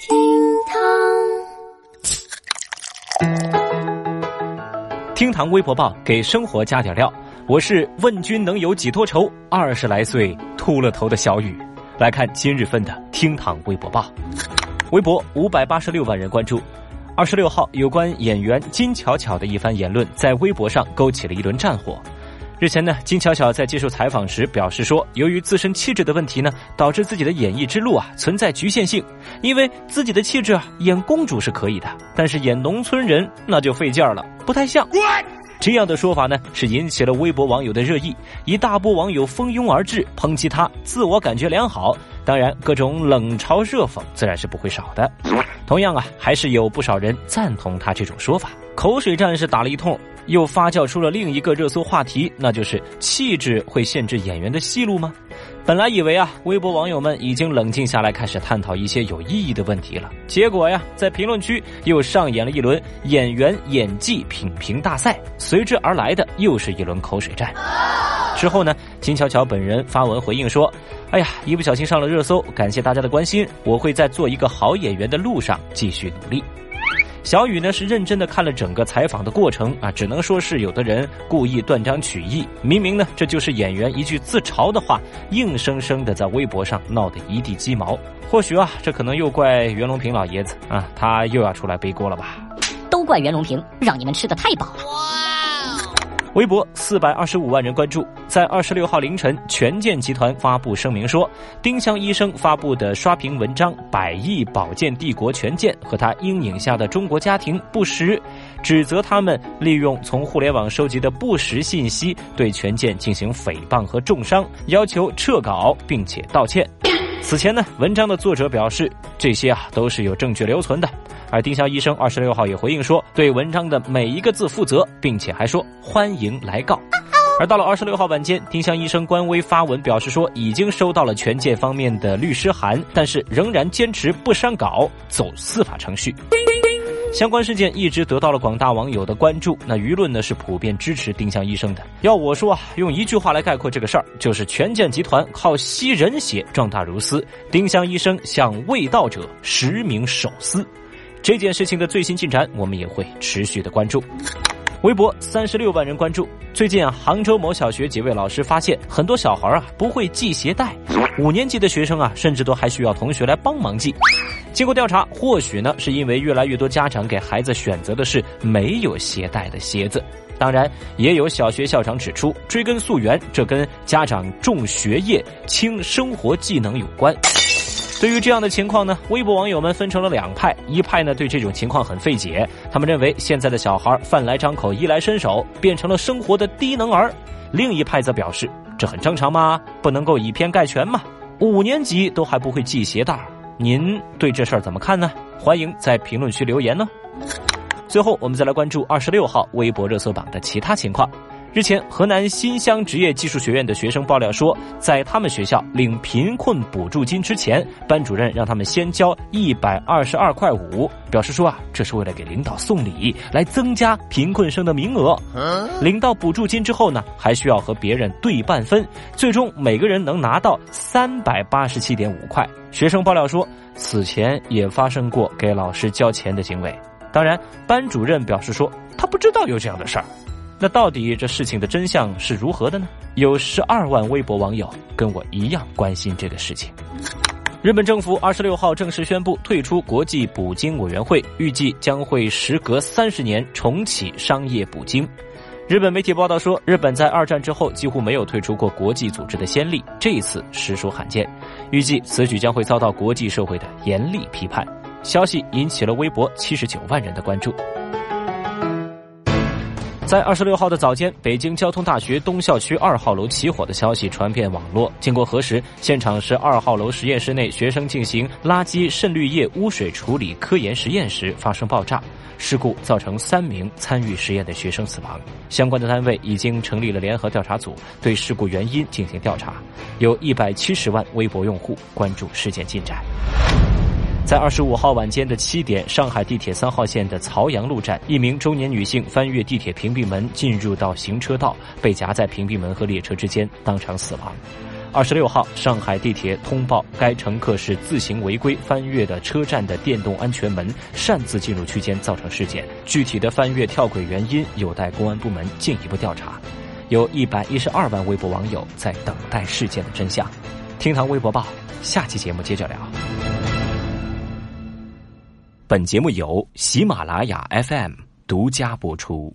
厅堂，厅堂微博报给生活加点料。我是问君能有几多愁？二十来岁秃了头的小雨。来看今日份的厅堂微博报，微博五百八十六万人关注。二十六号，有关演员金巧巧的一番言论在微博上勾起了一轮战火。日前呢，金巧巧在接受采访时表示说，由于自身气质的问题呢，导致自己的演艺之路啊存在局限性。因为自己的气质啊，演公主是可以的，但是演农村人那就费劲儿了，不太像。这样的说法呢，是引起了微博网友的热议，一大波网友蜂拥而至抨击他自我感觉良好。当然，各种冷嘲热讽自然是不会少的。同样啊，还是有不少人赞同他这种说法。口水战是打了一通。又发酵出了另一个热搜话题，那就是气质会限制演员的戏路吗？本来以为啊，微博网友们已经冷静下来，开始探讨一些有意义的问题了。结果呀，在评论区又上演了一轮演员演技品评大赛，随之而来的又是一轮口水战。之后呢，金巧巧本人发文回应说：“哎呀，一不小心上了热搜，感谢大家的关心，我会在做一个好演员的路上继续努力。”小雨呢是认真的看了整个采访的过程啊，只能说是有的人故意断章取义，明明呢这就是演员一句自嘲的话，硬生生的在微博上闹得一地鸡毛。或许啊，这可能又怪袁隆平老爷子啊，他又要出来背锅了吧？都怪袁隆平，让你们吃的太饱了。微博四百二十五万人关注。在二十六号凌晨，权健集团发布声明说，丁香医生发布的刷屏文章“百亿保健帝国权健”和他阴影下的中国家庭不实，指责他们利用从互联网收集的不实信息对权健进行诽谤和重伤，要求撤稿并且道歉。此前呢，文章的作者表示，这些啊都是有证据留存的。而丁香医生二十六号也回应说，对文章的每一个字负责，并且还说欢迎来告。而到了二十六号晚间，丁香医生官微发文表示说，已经收到了权健方面的律师函，但是仍然坚持不删稿，走司法程序。相关事件一直得到了广大网友的关注，那舆论呢是普遍支持丁香医生的。要我说啊，用一句话来概括这个事儿，就是权健集团靠吸人血壮大如斯，丁香医生向未道者实名手撕。这件事情的最新进展，我们也会持续的关注。微博三十六万人关注。最近啊，杭州某小学几位老师发现，很多小孩啊不会系鞋带，五年级的学生啊，甚至都还需要同学来帮忙系。经过调查，或许呢是因为越来越多家长给孩子选择的是没有鞋带的鞋子。当然，也有小学校长指出，追根溯源，这跟家长重学业轻生活技能有关。对于这样的情况呢，微博网友们分成了两派，一派呢对这种情况很费解，他们认为现在的小孩饭来张口、衣来伸手，变成了生活的低能儿；另一派则表示这很正常吗？不能够以偏概全嘛？五年级都还不会系鞋带，您对这事儿怎么看呢？欢迎在评论区留言呢。最后，我们再来关注二十六号微博热搜榜的其他情况。日前，河南新乡职业技术学院的学生爆料说，在他们学校领贫困补助金之前，班主任让他们先交一百二十二块五，表示说啊，这是为了给领导送礼，来增加贫困生的名额。领到补助金之后呢，还需要和别人对半分，最终每个人能拿到三百八十七点五块。学生爆料说，此前也发生过给老师交钱的行为，当然，班主任表示说，他不知道有这样的事儿。那到底这事情的真相是如何的呢？有十二万微博网友跟我一样关心这个事情。日本政府二十六号正式宣布退出国际捕鲸委员会，预计将会时隔三十年重启商业捕鲸。日本媒体报道说，日本在二战之后几乎没有退出过国际组织的先例，这一次实属罕见。预计此举将会遭到国际社会的严厉批判。消息引起了微博七十九万人的关注。在二十六号的早间，北京交通大学东校区二号楼起火的消息传遍网络。经过核实，现场是二号楼实验室内学生进行垃圾渗滤液污水处理科研实验时发生爆炸，事故造成三名参与实验的学生死亡。相关的单位已经成立了联合调查组，对事故原因进行调查。有一百七十万微博用户关注事件进展。在二十五号晚间的七点，上海地铁三号线的曹杨路站，一名中年女性翻越地铁屏蔽门进入到行车道，被夹在屏蔽门和列车之间，当场死亡。二十六号，上海地铁通报该乘客是自行违规翻越的车站的电动安全门，擅自进入区间，造成事件。具体的翻越跳轨原因有待公安部门进一步调查。有一百一十二万微博网友在等待事件的真相。听堂微博报，下期节目接着聊。本节目由喜马拉雅 FM 独家播出。